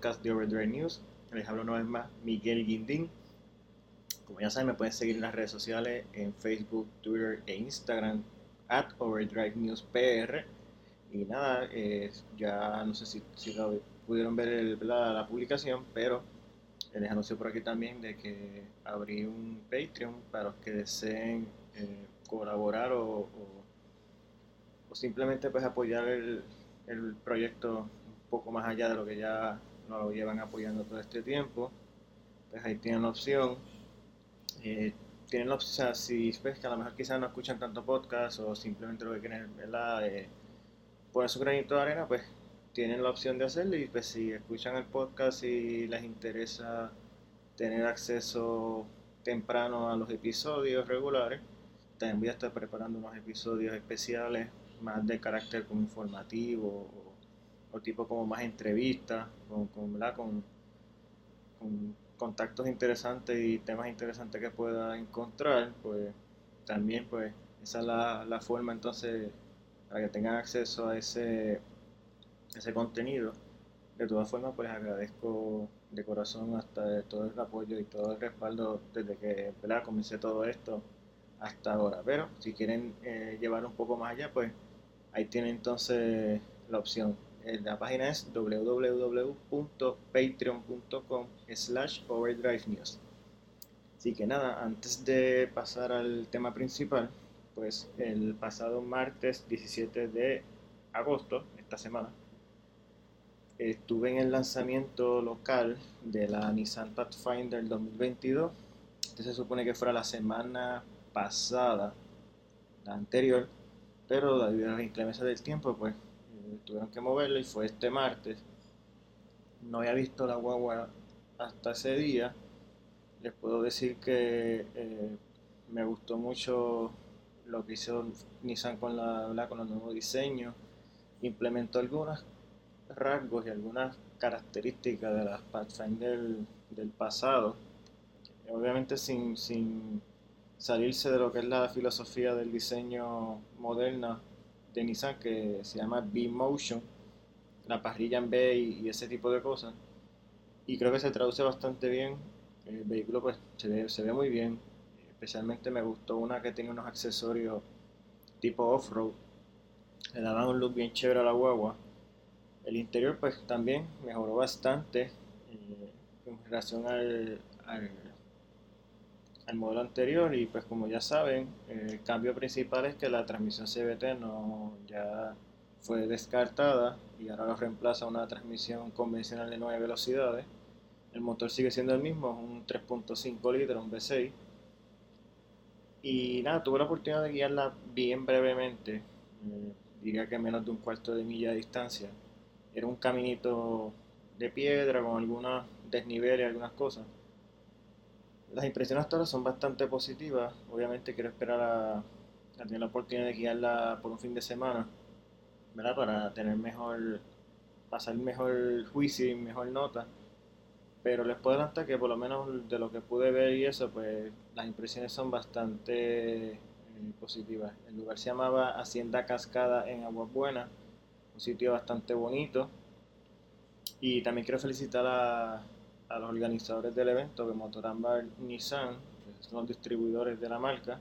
podcast de Overdrive News. Les hablo una vez más Miguel Guindín. Como ya saben, me pueden seguir en las redes sociales en Facebook, Twitter e Instagram at Overdrive News PR. Y nada, eh, ya no sé si, si pudieron ver la, la, publicación, pero les anuncio por aquí también de que abrí un Patreon para los que deseen eh, colaborar o, o, simplemente pues apoyar el, el proyecto poco más allá de lo que ya lo llevan apoyando todo este tiempo, pues ahí tienen la opción. Eh, tienen la opción, si ves que a lo mejor quizás no escuchan tanto podcast o simplemente lo que quieren es poner su granito de arena, pues tienen la opción de hacerlo y pues si escuchan el podcast y les interesa tener acceso temprano a los episodios regulares, también voy a estar preparando unos episodios especiales más de carácter como informativo o tipo como más entrevistas, con, con, con, con, contactos interesantes y temas interesantes que pueda encontrar, pues también pues esa es la, la forma entonces para que tengan acceso a ese, ese contenido. De todas formas, pues agradezco de corazón hasta todo el apoyo y todo el respaldo desde que ¿verdad? comencé todo esto hasta ahora. Pero si quieren eh, llevar un poco más allá, pues ahí tienen entonces la opción. Eh, la página es www.patreon.com slash overdrive news. Así que nada, antes de pasar al tema principal, pues el pasado martes 17 de agosto, esta semana, estuve en el lanzamiento local de la Nissan Pathfinder 2022. Este se supone que fuera la semana pasada, la anterior, pero debido a las inclemencias del tiempo, pues tuvieron que moverlo y fue este martes. No había visto la guagua hasta ese día. Les puedo decir que eh, me gustó mucho lo que hizo Nissan con, la, con los nuevos diseños. Implementó algunos rasgos y algunas características de las Pathfinder del, del pasado. Obviamente sin, sin salirse de lo que es la filosofía del diseño moderna de Nissan que se llama B-Motion, la parrilla en B y, ese tipo de cosas. Y creo que se traduce bastante bien. El vehículo pues se ve, se ve muy bien. Especialmente me gustó una que tiene unos accesorios tipo off-road. Le daban un look bien chévere a la guagua. El interior pues también mejoró bastante eh, en relación al el modelo anterior y pues como ya saben el cambio principal es que la transmisión CVT no ya fue descartada y ahora lo reemplaza una transmisión convencional de 9 velocidades. El motor sigue siendo el mismo, un 3.5 litros, un V6 y nada, tuve la oportunidad de guiarla bien brevemente eh, diría que menos de un cuarto de milla de distancia. Era un caminito de piedra con algunos desniveles, algunas cosas las impresiones hasta son bastante positivas. Obviamente quiero esperar a, tener la oportunidad de guiarla por un fin de semana, ¿verdad? Para tener mejor, pasar mejor juicio y mejor nota. Pero les puedo adelantar que por lo menos de lo que pude ver y eso, pues las impresiones son bastante eh, positivas. El lugar se llamaba Hacienda Cascada en Aguas Buenas, un sitio bastante bonito. Y también quiero felicitar a, a los organizadores del evento, que Motorambar Nissan, que son los distribuidores de la marca,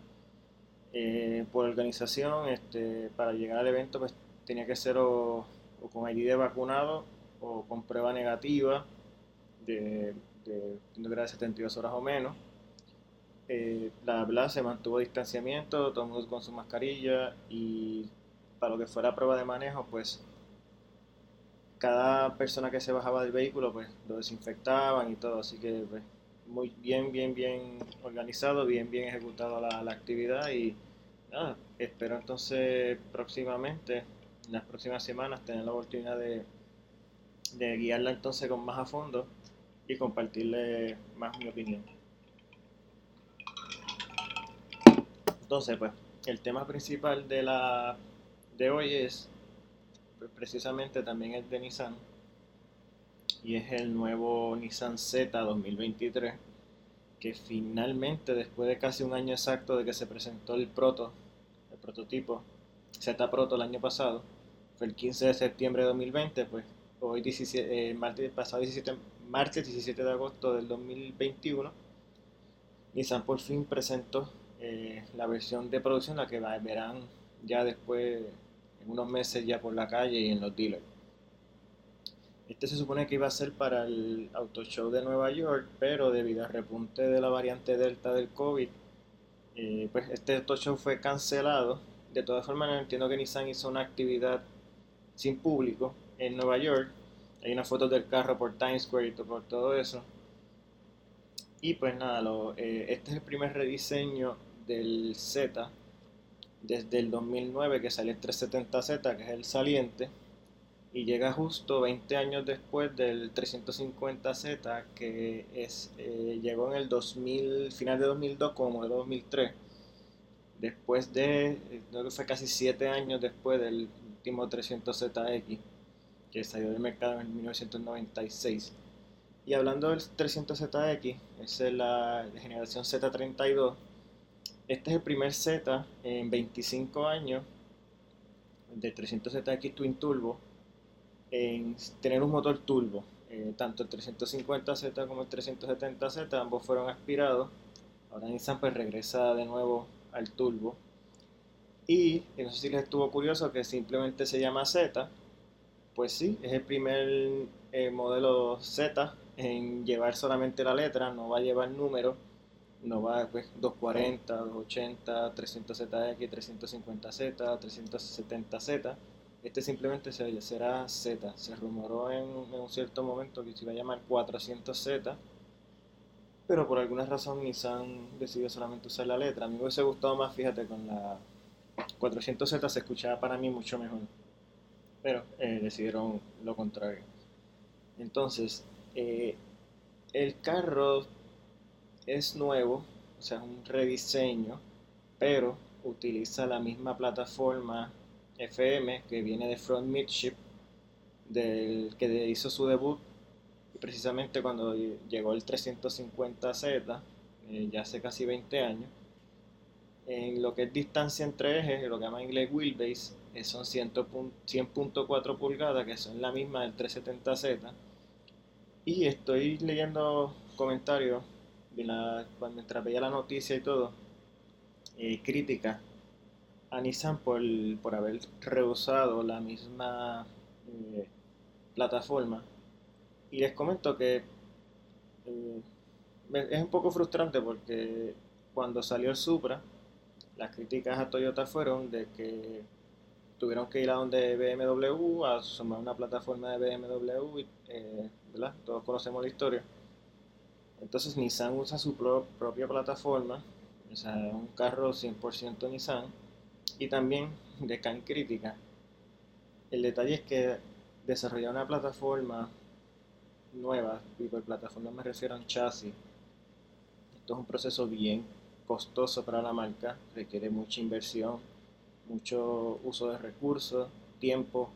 eh, por organización, este, para llegar al evento, pues tenía que ser o, con ID de vacunado o con prueba negativa de, de, 72 horas o menos. Eh, la bla se mantuvo distanciamiento, todo el mundo con su mascarilla y para lo que fuera prueba de manejo, pues cada persona que se bajaba del vehículo pues lo desinfectaban y todo, así que pues, muy bien, bien, bien organizado, bien, bien ejecutado la, actividad y nada, espero entonces próximamente, en las próximas semanas, tener la oportunidad de, de guiarla entonces con más a fondo y compartirle más mi opinión. Entonces, pues, el tema principal de la de hoy es precisamente también es de Nissan y es el nuevo Nissan Z 2023 que finalmente después de casi un año exacto de que se presentó el proto, el prototipo Z Proto el año pasado, fue el 15 de septiembre de 2020, pues hoy 17, martes, pasado 17, martes 17 de agosto del 2021, Nissan por fin presentó la versión de producción, la que verán ya después, unos meses ya por la calle y en los dealers. Este se supone que iba a ser para el Auto Show de Nueva York, pero debido al repunte de la variante Delta del COVID, eh, pues este Auto Show fue cancelado. De todas formas, entiendo que Nissan hizo una actividad sin público en Nueva York. Hay una foto del carro por Times Square y por todo eso. Y pues nada, eh, este es el primer rediseño del Z desde el 2009 que salió el 370Z, que es el saliente y llega justo 20 años después del 350Z que es, eh, llegó en el 2000, final de 2002 como modelo 2003 después de, creo fue casi 7 años después del último 300ZX que salió del mercado en 1996 y hablando del 300ZX esa es la generación Z32 este es el primer Z en 25 años de 300ZX Twin Turbo en tener un motor turbo. Eh, tanto el 350Z como el 370Z, ambos fueron aspirados. Ahora Nissan pues regresa de nuevo al turbo. Y no sé si les estuvo curioso que simplemente se llama Z. Pues sí, es el primer eh, modelo Z en llevar solamente la letra, no va a llevar número. No va pues 240, 280, 300ZX, 350Z, 370Z este simplemente será Z. Se rumoró en, un cierto momento que se iba a llamar 400Z, pero por alguna razón Nissan decidió solamente usar la letra. A mí me hubiese gustado más, fíjate, con la 400Z se escuchaba para mí mucho mejor, pero eh, decidieron lo contrario. Entonces, eh, el carro es nuevo, o sea, es un rediseño, pero utiliza la misma plataforma FM, que viene de Front Midship, del que hizo su debut precisamente cuando llegó el 350Z, eh, ya hace casi 20 años. En lo que es distancia entre ejes, lo que llama en inglés wheelbase, eh, son 100.4 pulgadas, que son la misma del 370Z. Y estoy leyendo comentarios mientras veía la noticia y todo, eh, críticas a Nissan por, por haber rehusado la misma eh, plataforma. Y les comento que eh, es un poco frustrante porque cuando salió el Supra, las críticas a Toyota fueron de que tuvieron que ir a donde BMW a sumar una plataforma de BMW, eh, ¿verdad? Todos conocemos la historia. Entonces Nissan usa su propia plataforma, o sea, un carro 100% Nissan y también de Can Crítica. El detalle es que desarrollar una plataforma nueva, y por plataforma me refiero a un chasis, esto es un proceso bien costoso para la marca, requiere mucha inversión, mucho uso de recursos, tiempo,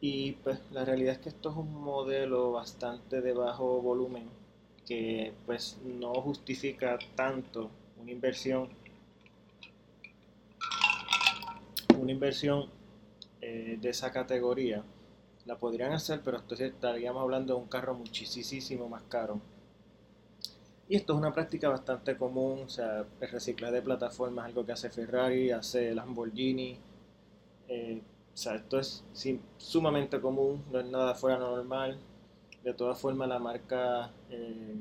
y pues la realidad es que esto es un modelo bastante de bajo volumen que pues no justifica tanto una inversión una inversión eh, de esa categoría la podrían hacer, pero entonces estaríamos hablando de un carro muchísimo más caro. Y esto es una práctica bastante común, o sea, el reciclaje de plataformas algo que hace Ferrari, hace Lamborghini. Eh, o sea, esto es sumamente común, no es nada fuera normal. De todas formas, la marca eh,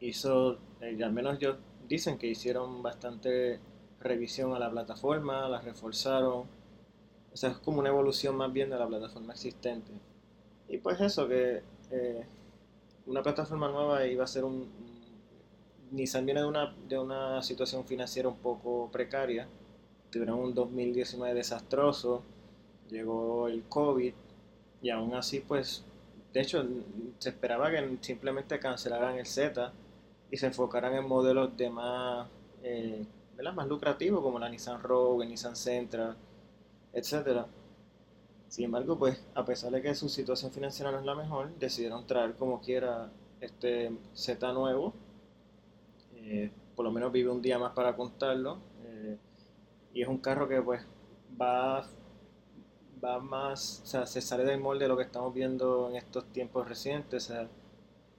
hizo, al menos ellos dicen que hicieron bastante revisión a la plataforma, la reforzaron. O sea, es como una evolución más bien de la plataforma existente. Y pues eso, que eh, una plataforma nueva iba a ser un... Nissan viene de una, de una situación financiera un poco precaria. Tuvieron un 2019 desastroso, llegó el COVID y aún así pues, de hecho, se esperaba que simplemente cancelaran el Z y se enfocaran en modelos de más... Eh, más lucrativos como la Nissan Rogue, Nissan Sentra, etc. Sin embargo, pues a pesar de que su situación financiera no es la mejor, decidieron traer como quiera este Z nuevo. Eh, por lo menos vive un día más para contarlo. Eh, y es un carro que pues va, va más, o sea, se sale del molde de lo que estamos viendo en estos tiempos recientes, o sea,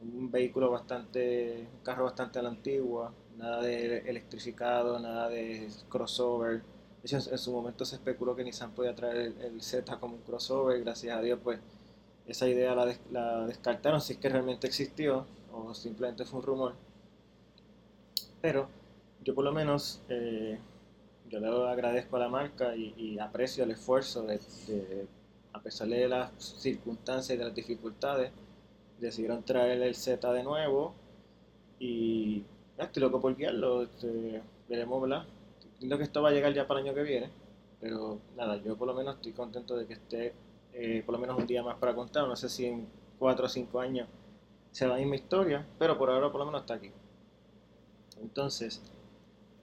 un vehículo bastante, un carro bastante a la antigua, nada de electrificado, nada de crossover. De hecho, en su momento se especuló que Nissan podía traer el, Z como un crossover, gracias a Dios, pues esa idea la, la descartaron, si es que realmente existió o simplemente fue un rumor. Pero yo por lo menos eh, yo le agradezco a la marca y, aprecio el esfuerzo de, a pesar de las circunstancias y de las dificultades, decidieron traer el Z de nuevo y estoy loco por guiarlo, este, veremos, ¿verdad? Entiendo que esto va a llegar ya para el año que viene, pero nada, yo por lo menos estoy contento de que esté eh, por lo menos un día más para contar, no sé si en 4 o 5 años se va a ir mi historia, pero por ahora por lo menos está aquí. Entonces,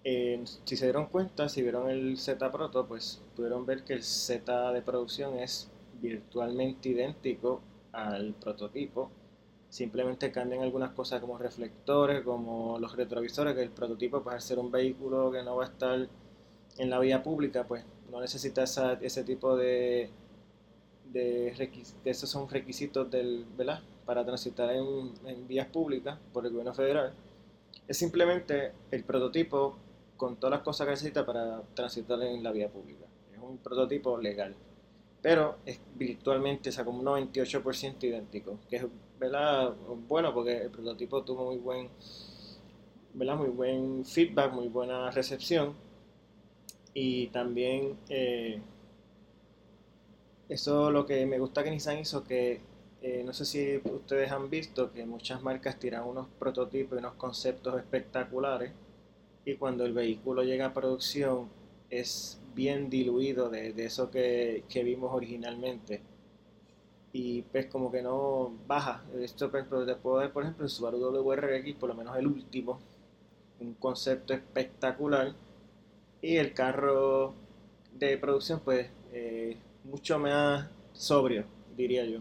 si se dieron cuenta, si vieron el Z Proto, pues pudieron ver que el Z de producción es virtualmente idéntico al prototipo. Simplemente cambian algunas cosas como reflectores, como los retrovisores, que el prototipo, para ser un vehículo que no va a estar en la vía pública, pues no necesita ese tipo de, de, esos son requisitos del, ¿verdad? para transitar en, en vías públicas por el gobierno federal. Es simplemente el prototipo con todas las cosas que necesita para transitar en la vía pública. Es un prototipo legal, pero es virtualmente, o sea, como un 98% idéntico, que es ¿verdad? bueno porque el prototipo tuvo muy buen, ¿verdad? muy buen feedback, muy buena recepción y también eh, eso lo que me gusta que Nissan hizo que eh, no sé si ustedes han visto que muchas marcas tiran unos prototipos y unos conceptos espectaculares y cuando el vehículo llega a producción es bien diluido de, eso que, vimos originalmente. Y pues como que no baja. Esto pues, te puedo ver por ejemplo el Subaru WRX por lo menos el último un concepto espectacular. Y el carro de producción pues eh, mucho más sobrio diría yo.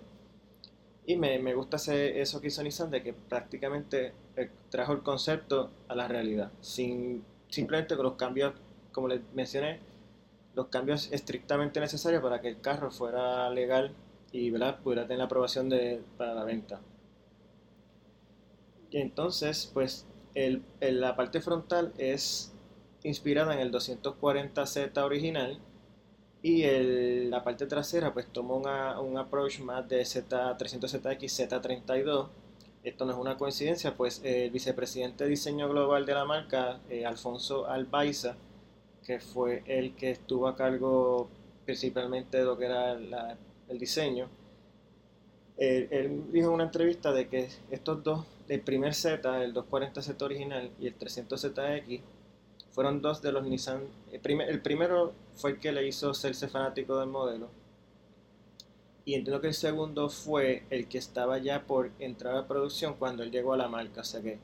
Y me, me gusta ese, eso que hizo Nissan de que prácticamente trajo el concepto a la realidad, sin simplemente con los cambios, como les mencioné, los cambios estrictamente necesarios para que el carro fuera legal y ¿verdad? pudiera tener la aprobación de, para la venta. Y entonces, pues el, la parte frontal es inspirada en el 240Z original y la parte trasera pues tomó un approach más de Z300ZX, Z32 esto no es una coincidencia, pues el vicepresidente de diseño global de la marca, eh, Alfonso Albaiza, que fue el que estuvo a cargo principalmente de lo que era el diseño, él, dijo en una entrevista de que estos dos, el primer Z, el 240Z original y el 300ZX, fueron dos de los Nissan. El, el primero fue que le hizo serse fanático del modelo y entiendo que el segundo fue el que estaba ya por entrar a producción cuando él llegó a la marca. O que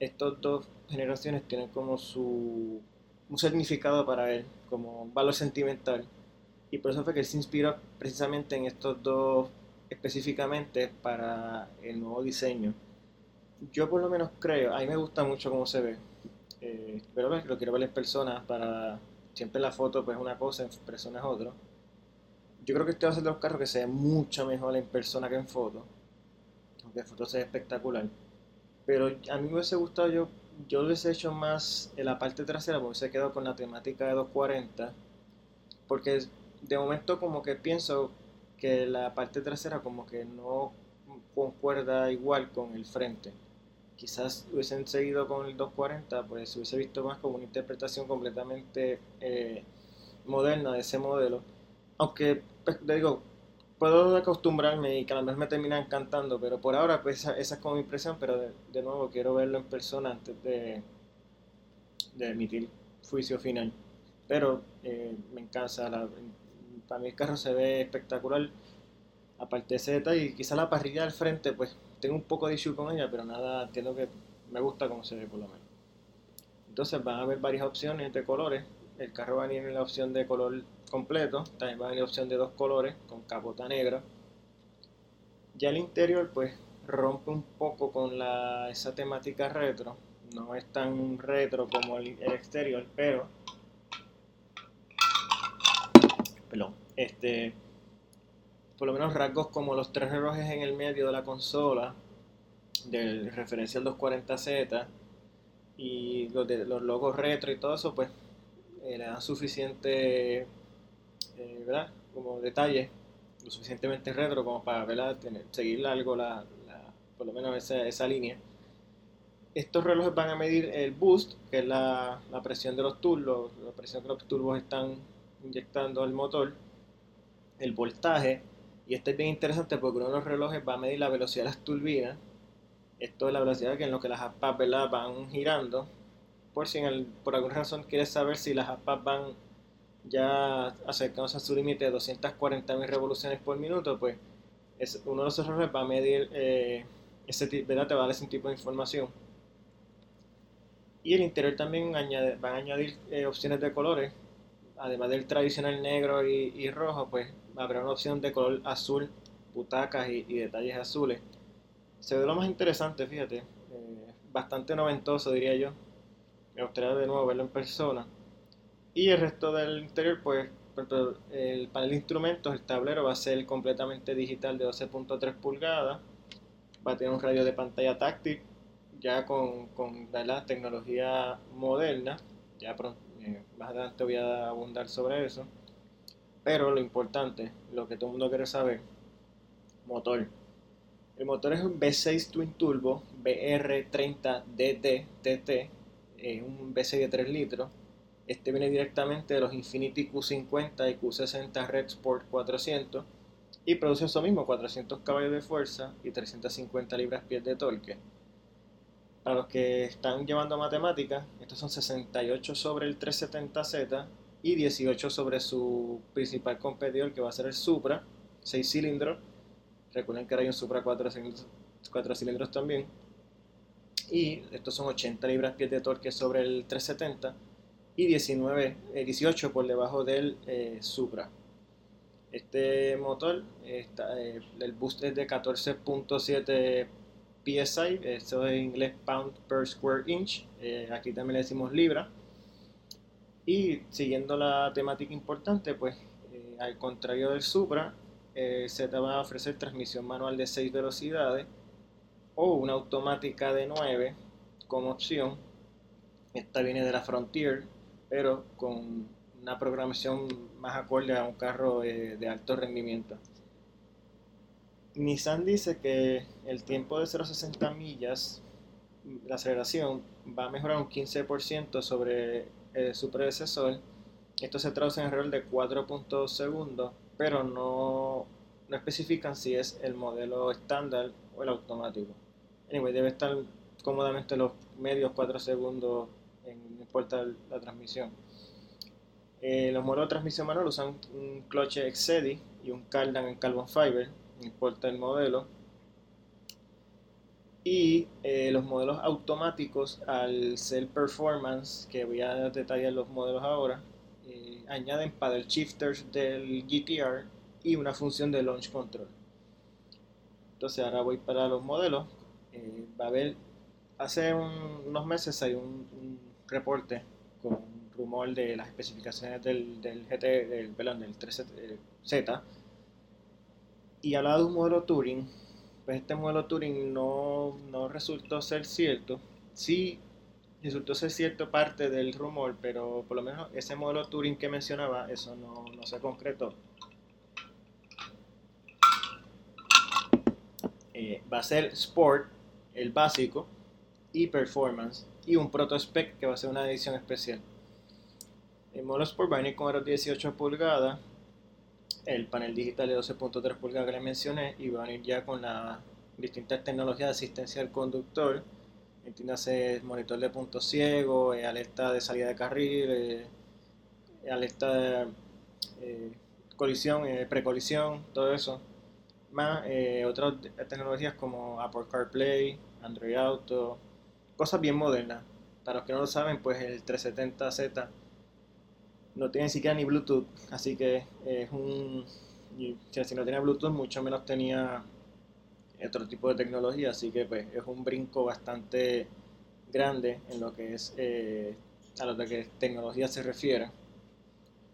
estas dos generaciones tienen como su un significado para él, como un valor sentimental. Y por eso fue que él se inspiró precisamente en estos dos específicamente para el nuevo diseño. Yo por lo menos creo, a mí me gusta mucho cómo se ve. Eh, pero lo quiero ver en persona para siempre la foto pues una cosa, en persona es otro yo creo que este va a ser de los carros que se ve mucho mejor en persona que en foto. Aunque en foto se espectacular. Pero a mí me hubiese gustado, yo, yo hubiese hecho más en la parte trasera, porque se quedado con la temática de 240. Porque de momento como que pienso que la parte trasera como que no concuerda igual con el frente. Quizás hubiesen seguido con el 240, pues se hubiese visto más como una interpretación completamente eh, moderna de ese modelo aunque, pues, digo, puedo acostumbrarme y que a vez me termina encantando, pero por ahora, pues esa, es como mi impresión, pero de, nuevo quiero verlo en persona antes de, de emitir juicio final. Pero eh, me encanta, la, para mí el carro se ve espectacular, aparte de ese detalle, quizá la parrilla del frente, pues tengo un poco de issue con ella, pero nada, entiendo que me gusta como se ve por lo menos. Entonces van a haber varias opciones de colores, el carro va a venir en la opción de color completo, también va a venir opción de dos colores con capota negra. Ya el interior pues rompe un poco con la, esa temática retro, no es tan retro como el, exterior, pero perdón, este por lo menos rasgos como los tres relojes en el medio de la consola, del referencial 240Z y los, de, los logos retro y todo eso, pues eh, le dan suficiente, eh, ¿verdad? Como detalle, lo suficientemente retro como para, ¿verdad? seguir algo, la, por lo menos esa, esa línea. Estos relojes van a medir el boost, que es la, la presión de los turbos, la presión que los turbos están inyectando al motor, el voltaje, y esto es bien interesante porque uno de los relojes va a medir la velocidad de las turbinas. Esto es la velocidad que en lo que las aspas van girando. Por si por alguna razón quieres saber si las aspas van ya acercándose a su límite de 240.000 revoluciones por minuto, pues es, uno de esos relojes va a medir eh, ese ¿verdad? Te va a dar ese tipo de información. Y el interior también añade, van a añadir eh, opciones de colores, además del tradicional negro y rojo, pues habrá una opción de color azul, butacas y, detalles azules. Se ve lo más interesante, fíjate. Eh, bastante noventoso, diría yo. Me gustaría de nuevo verlo en persona. Y el resto del interior, pues, el panel de instrumentos, el tablero va a ser completamente digital de 12.3 pulgadas. Va a tener un radio de pantalla táctil, ya con, con la tecnología moderna. Ya eh, más adelante voy a abundar sobre eso. Pero lo importante, lo que todo el mundo quiere saber, motor. El motor es un V6 Twin Turbo BR30DT TT, un V6 de 3 litros. Este viene directamente de los Infinity Q50 y Q60 Red Sport 400 y produce eso mismo, 400 caballos de fuerza y 350 libras-pies de torque. Para los que están llevando matemáticas, estos son 68 sobre el 370Z y 18 sobre su principal competidor que va a ser el Supra, 6 cilindros. Recuerden que ahora hay un Supra 4 cilindros, 4 cilindros también. Y estos son 80 libras-pies de torque sobre el 370 y 19, 18 eh, por debajo del eh, Supra. Este motor, eh, el boost es de 14.7 PSI, eso es en inglés pound per square inch, aquí también le decimos libra. Y siguiendo la temática importante, pues al contrario del Supra, te va a ofrecer transmisión manual de 6 velocidades o una automática de 9 como opción. Esta viene de la Frontier, pero con una programación más acorde a un carro eh, de alto rendimiento. Nissan dice que el tiempo de 0 a 60 millas, la aceleración, va a mejorar un 15% sobre eh, su predecesor. Esto se traduce en error de 4 segundos, pero no, no especifican si es el modelo estándar o el automático. Anyway, debe estar cómodamente los medios 4 segundos, en, no importa la transmisión. Eh, los modelos de transmisión manual usan un clutch Excedi y un Cardan en carbon fiber, no importa el modelo. Y eh, los modelos automáticos, al ser performance, que voy a detallar los modelos ahora, eh, añaden paddle shifters del GTR y una función de launch control. Entonces ahora voy para los modelos. Eh, va a haber, hace unos meses hay un, reporte con rumor de las especificaciones del, del GT, del, perdón, del 3Z, y hablaba de un modelo Turing pues este modelo Turing no, resultó ser cierto. Sí resultó ser cierto parte del rumor, pero por lo menos ese modelo Turing que mencionaba, eso no, se concretó. Eh, va a ser Sport, el básico, y Performance, y un Proto Spec que va a ser una edición especial. El modelo Sport va a venir con aros 18 pulgadas, el panel digital de 12.3 pulgadas que les mencioné y van a ir ya con las distintas tecnologías de asistencia al conductor, entiéndase monitor de punto ciego, eh, alerta de salida de carril, eh, alerta de eh, colisión, precolisión, todo eso, más otras tecnologías como Apple CarPlay, Android Auto, cosas bien modernas. Para los que no lo saben, pues el 370Z no tiene ni siquiera ni Bluetooth, así que es un... Si no tenía Bluetooth, mucho menos tenía otro tipo de tecnología, así que pues es un brinco bastante grande en lo que es eh, a lo que tecnología se refiere.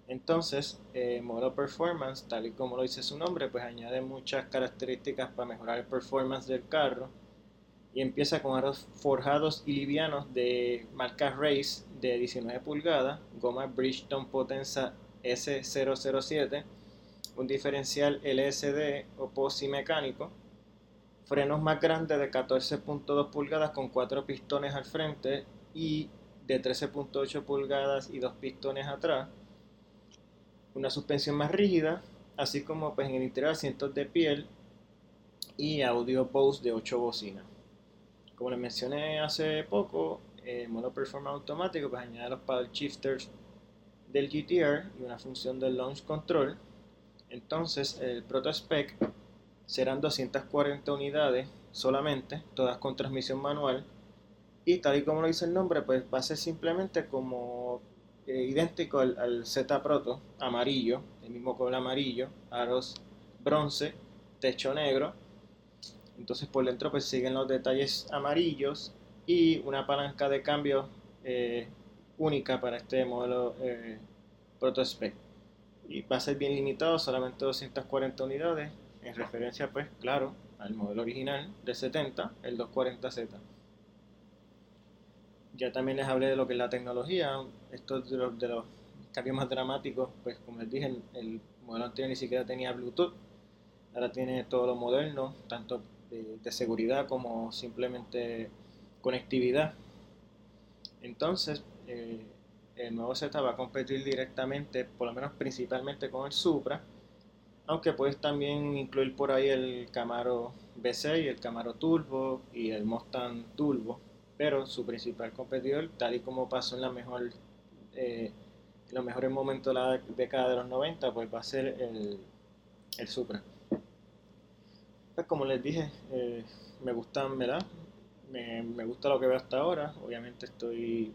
Entonces, eh, modelo performance, tal y como lo dice su nombre, pues añade muchas características para mejorar el performance del carro y empieza con aros forjados y livianos de marca Race de 19 pulgadas, goma Bridgestone Potenza S007, un diferencial LSD o POSI mecánico, frenos más grandes de 14.2 pulgadas con 4 pistones al frente y de 13.8 pulgadas y 2 pistones atrás, una suspensión más rígida, así como pues, en el interior asientos de piel y audio Bose de 8 bocinas. Como les mencioné hace poco, el modo Performance automático pues añade los paddle shifters del GTR y una función del launch control. Entonces el proto spec serán 240 unidades solamente, todas con transmisión manual. Y tal y como lo dice el nombre, pues va a ser simplemente como eh, idéntico al, Z Proto amarillo, el mismo color amarillo, aros bronce, techo negro. Entonces por dentro pues siguen los detalles amarillos y una palanca de cambio eh, única para este modelo eh, Proto Spec. Y va a ser bien limitado, solamente 240 unidades, en referencia pues claro al modelo original de 70, el 240Z. Ya también les hablé de lo que es la tecnología, esto de los, de los cambios más dramáticos, pues como les dije, el, modelo anterior ni siquiera tenía Bluetooth, ahora tiene todo lo moderno, tanto de seguridad como simplemente conectividad. Entonces, eh, el nuevo Z va a competir directamente, por lo menos principalmente con el Supra, aunque puedes también incluir por ahí el Camaro V6, el Camaro Turbo y el Mustang Turbo, pero su principal competidor, tal y como pasó en la mejor, eh, los mejores momentos de la década de los 90, pues va a ser el, el Supra. Pues como les dije, eh, me gustan, ¿verdad? me, me, gusta lo que veo hasta ahora. Obviamente estoy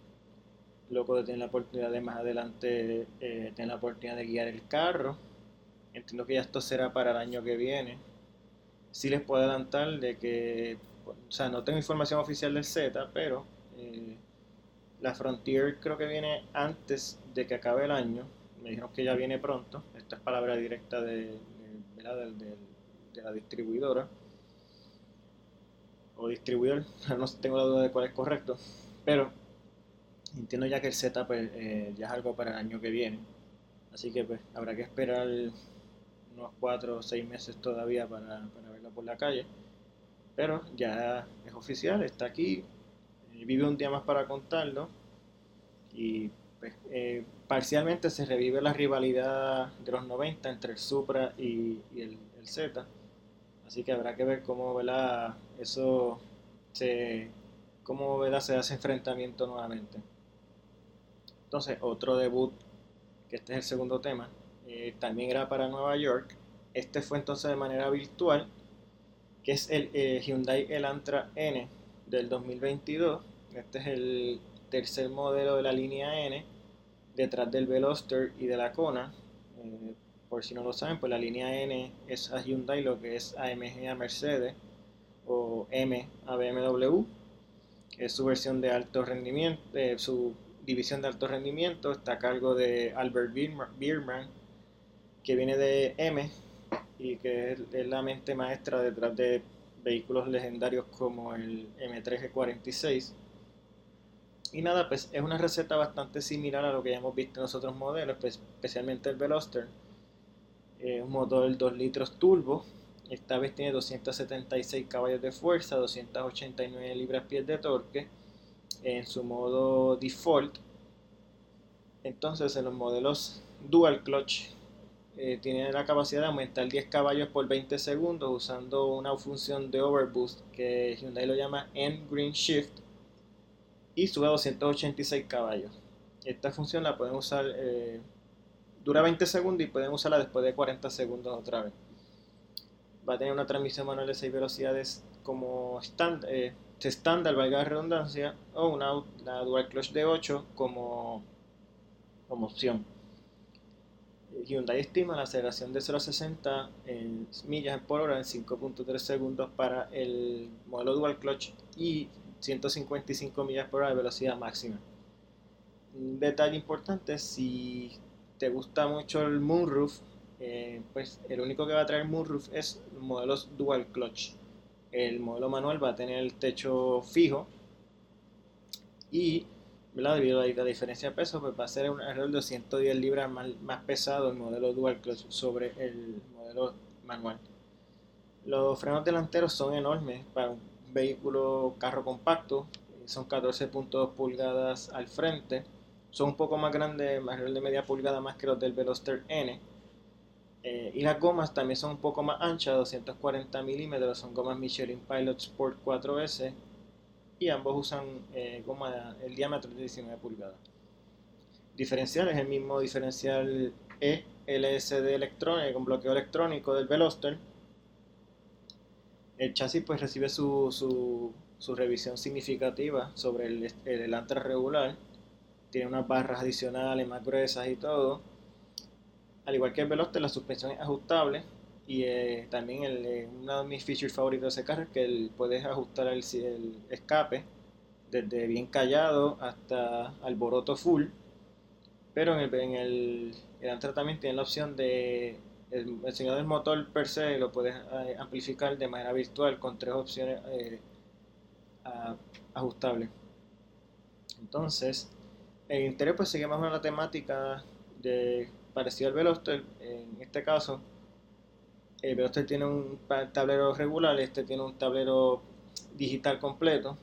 loco de tener la oportunidad de más adelante eh, tener la oportunidad de guiar el carro. Entiendo que ya esto será para el año que viene. Sí les puedo adelantar de que, o sea, no tengo información oficial del Z, pero eh, la Frontier creo que viene antes de que acabe el año. Me dijeron que ya viene pronto. Esta es palabra directa de, de la distribuidora o distribuidor, no tengo la duda de cuál es correcto, pero entiendo ya que el setup pues, eh, ya es algo para el año que viene, así que pues habrá que esperar unos 4 o 6 meses todavía para, para verlo por la calle, pero ya es oficial, está aquí, eh, vive un día más para contarlo y pues, eh, parcialmente se revive la rivalidad de los 90 entre el Supra y, el, el Z Así que habrá que ver cómo ¿verdad? eso se, cómo ¿verdad? se hace enfrentamiento nuevamente. Entonces, otro debut, que este es el segundo tema, eh, también era para Nueva York. Este fue entonces de manera virtual, que es el eh, Hyundai Elantra N del 2022. Este es el tercer modelo de la línea N, detrás del Veloster y de la Kona. Eh, por si no lo saben, pues la línea N es a Hyundai lo que es AMG a Mercedes o M a BMW. Es su versión de alto rendimiento, eh, su división de alto rendimiento está a cargo de Albert Bierman, que viene de M y que es, la mente maestra detrás de vehículos legendarios como el M3G46. Y nada, pues es una receta bastante similar a lo que ya hemos visto en los otros modelos, pues, especialmente el Veloster eh, un motor 2 litros turbo. Esta vez tiene 276 caballos de fuerza, 289 libras-pies de torque en su modo default. Entonces en los modelos dual clutch eh, tiene la capacidad de aumentar 10 caballos por 20 segundos usando una función de overboost que Hyundai lo llama N Green Shift y sube a 286 caballos. Esta función la pueden usar eh, dura 20 segundos y pueden usarla después de 40 segundos otra vez. Va a tener una transmisión manual de 6 velocidades como estándar, eh, estándar valga la redundancia, o una, dual clutch de 8 como, como opción. Hyundai estima la aceleración de 0 a 60 en millas por hora en 5.3 segundos para el modelo dual clutch y 155 millas por hora de velocidad máxima. Un detalle importante, si te gusta mucho el Moonroof, eh, pues el único que va a traer Moonroof es modelos Dual Clutch. El modelo manual va a tener el techo fijo y debido a la diferencia de peso, pues va a ser un alrededor de 110 libras más, más pesado el modelo Dual Clutch sobre el modelo manual. Los frenos delanteros son enormes para un vehículo carro compacto, son 14.2 pulgadas al frente, son un poco más grandes, más de media pulgada más que los del Veloster N. Eh, y las gomas también son un poco más anchas, 240 milímetros, son gomas Michelin Pilot Sport 4S y ambos usan eh, goma el diámetro de 19 pulgadas. Diferencial es el mismo diferencial E LSD electrónico con bloqueo electrónico del Veloster. El chasis pues recibe su, su, revisión significativa sobre el, el regular. Tiene unas barras adicionales más gruesas y todo. Al igual que el Veloster, la suspensión es ajustable y eh, también el, eh, uno de mis features favoritos de ese carro es que puedes ajustar el, escape desde bien callado hasta alboroto full. Pero en el, en el, el también tiene la opción de el, el del motor per se lo puedes eh, amplificar de manera virtual con tres opciones ajustables. Entonces, el interior pues sigue más o menos la temática de parecido al Veloster, en este caso el Veloster tiene un tablero regular, este tiene un tablero digital completo,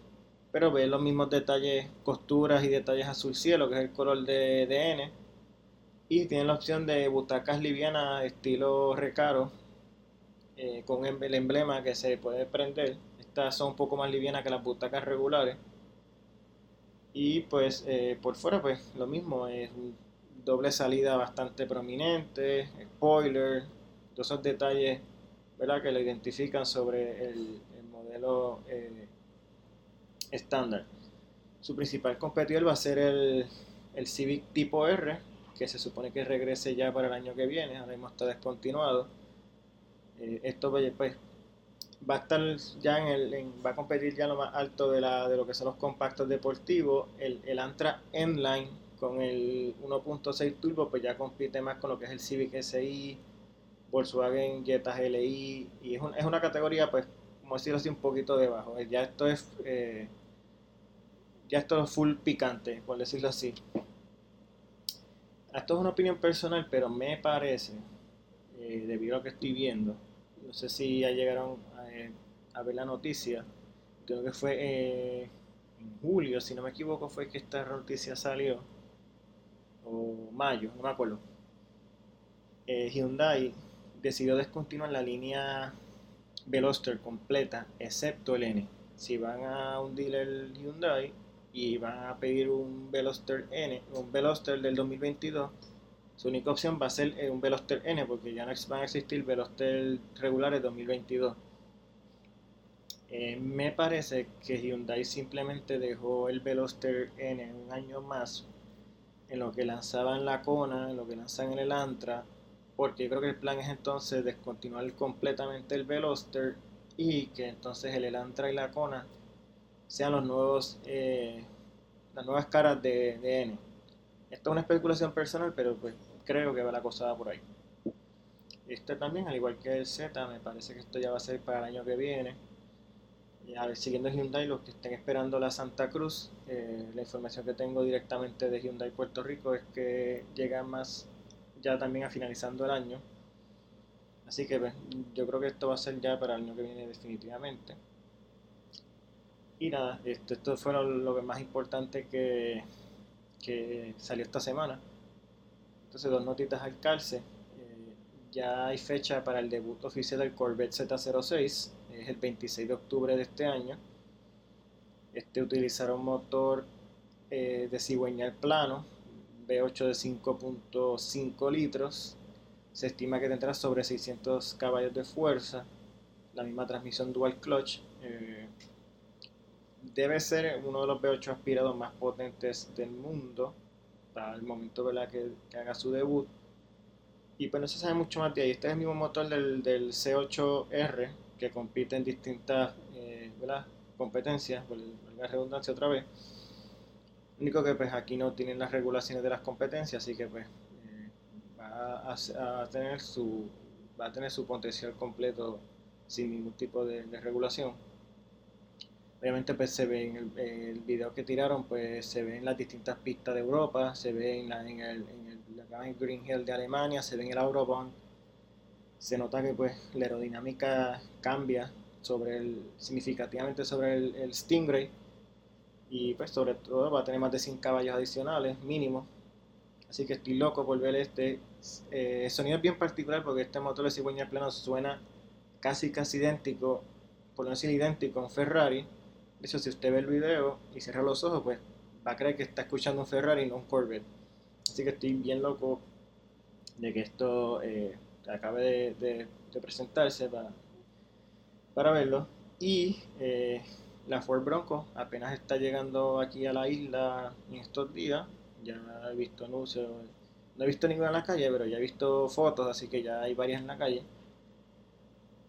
pero ve los mismos detalles, costuras y detalles azul cielo, que es el color de, N. Y tiene la opción de butacas livianas estilo recaro, eh, con el emblema que se puede prender. Estas son un poco más livianas que las butacas regulares. Y pues eh, por fuera pues lo mismo, es doble salida bastante prominente, spoiler, todos esos detalles ¿verdad? que lo identifican sobre el, modelo eh, estándar. Su principal competidor va a ser el, el, Civic tipo R, que se supone que regrese ya para el año que viene, ahora mismo está descontinuado. Eh, esto pues, pues, va a estar ya en el, va a competir ya lo más alto de, la, de lo que son los compactos deportivos. El, el Antra N-Line con el 1.6 turbo pues ya compite más con lo que es el Civic SI, Volkswagen Jetta GLI y es, es una categoría pues como decirlo así un poquito debajo ya esto es eh, ya esto es full picante por decirlo así esto es una opinión personal pero me parece eh, debido a lo que estoy viendo sé si ya llegaron a, eh, ver la noticia. Creo que fue en julio si no me equivoco fue que esta noticia salió. O mayo no me acuerdo. Hyundai decidió descontinuar la línea Veloster completa, excepto el N. Si van a un dealer Hyundai y van a pedir un Veloster N, un Veloster del 2022, su única opción va a ser eh, un Veloster N porque ya no van a existir Veloster regulares 2022. Eh, me parece que Hyundai simplemente dejó el Veloster N un año más en lo que lanzaban la Kona, en lo que lanzan el Antra porque creo que el plan es entonces descontinuar completamente el Veloster y que entonces el Elantra y la Kona sean los nuevos eh, las nuevas caras de, N. Esto es una especulación personal, pero pues creo que va la cosa por ahí. Este también, al igual que el Z, me parece que esto ya va a ser para el año que viene. Y a ver, siguiendo Hyundai, los que estén esperando la Santa Cruz, eh, la información que tengo directamente de Hyundai Puerto Rico es que llega más ya también a finalizando el año. Así que pues, yo creo que esto va a ser ya para el año que viene definitivamente. Y nada, esto, esto fue lo, más importante que, que, salió esta semana. Entonces, dos notitas al calce. Eh, ya hay fecha para el debut oficial del Corvette Z06, es el 26 de octubre de este año. Este utilizará un motor eh, de cigüeñal plano V8 de 5.5 litros. Se estima que tendrá sobre 600 caballos de fuerza. La misma transmisión dual clutch. Eh, debe ser uno de los V8 aspirados más potentes del mundo para el momento Que, que, haga su debut. Y pues no se sabe mucho más de ahí. Este es el mismo motor del, del C8R que compite en distintas eh, competencias, por la redundancia otra vez único que pues aquí no tienen las regulaciones de las competencias, así que pues eh, va a, tener su va a tener su potencial completo sin ningún tipo de, regulación. Obviamente pues se ve en el, video que tiraron, pues se ven las distintas pistas de Europa, se ve en, en, el, en el, Green Hill de Alemania, se ve en el Eurobond. Se nota que pues la aerodinámica cambia sobre el, significativamente sobre el, Stingray. Y pues sobre todo va a tener más de 100 caballos adicionales mínimo. Así que estoy loco por ver este eh, sonido es bien particular porque este motor de cigüeña plano suena casi casi idéntico por no decir idénco a un Ferrari hecho si usted ve el video y cierra los ojos pues va a creer que está escuchando un Ferrari y no un Corvette así que estoy bien loco de que esto eh, acabe de presentarse para para verlo. Y eh, la Ford Bronco apenas está llegando aquí a la isla en estos días. Ya he visto anuncios, no he visto ninguna en la calle, pero ya he visto fotos, así que ya hay varias en la calle.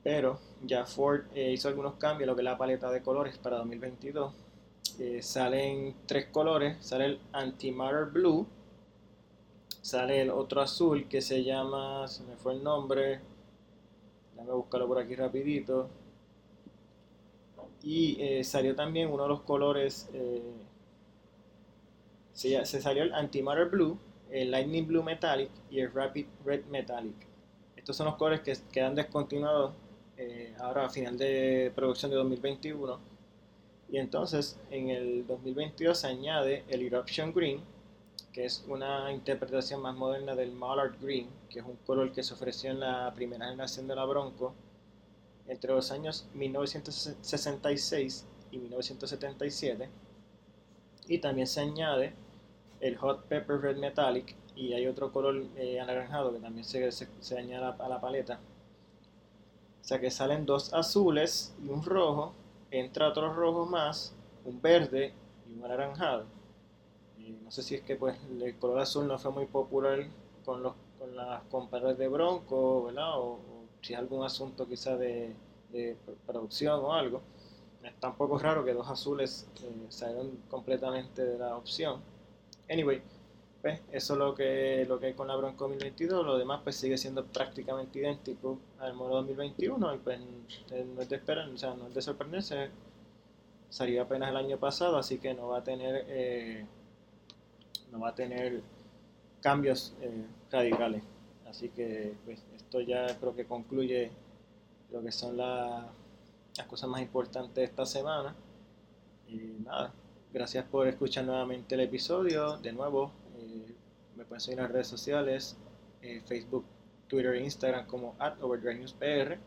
Pero ya Ford eh, hizo algunos cambios, lo que es la paleta de colores para 2022. Eh, salen tres colores, sale el Antimatter Blue, sale el otro azul que se llama, se me fue el nombre, déjame buscarlo por aquí rapidito, y eh, salió también uno de los colores, eh, se, salió el Antimatter Blue, el Lightning Blue Metallic y el Rapid Red Metallic. Estos son los colores que quedan descontinuados eh, ahora a final de producción de 2021. Y entonces en el 2022 se añade el Eruption Green, que es una interpretación más moderna del Mallard Green, que es un color que se ofreció en la primera generación de la Bronco entre los años 1966 y 1977. Y también se añade el Hot Pepper Red Metallic y hay otro color eh, anaranjado que también se, se, añade a la paleta. O sea que salen dos azules y un rojo, entra otro rojo más, un verde y un anaranjado. No sé si es que pues el color azul no fue muy popular con, los, con las comparas de Bronco, ¿verdad? O, si es algún asunto quizá de, producción o algo. Es tampoco raro que dos azules eh, salgan completamente de la opción. Anyway, pues eso es lo que, lo que hay con la Bronco 2022. Lo demás pues sigue siendo prácticamente idéntico al modelo 2021 y pues eh, no es de esperar, o sea, no es de sorprenderse. Salió apenas el año pasado, así que no va a tener eh, no va a tener cambios radicales. Así que pues, esto ya creo que concluye lo que son las cosas más importantes de esta semana. Y nada, gracias por escuchar nuevamente el episodio. De nuevo, eh, me pueden seguir en las redes sociales, eh, Facebook, Twitter e Instagram como at overdrivenewspr.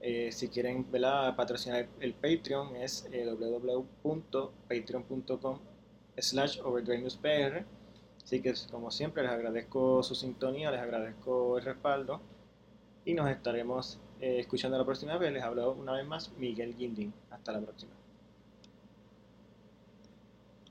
Eh, si quieren patrocinar el, Patreon es www.patreon.com slash overdrivenewspr Así que como siempre les agradezco su sintonía, les agradezco el respaldo y nos estaremos eh, escuchando la próxima vez. Les hablo una vez más Miguel Guindín. Hasta la próxima.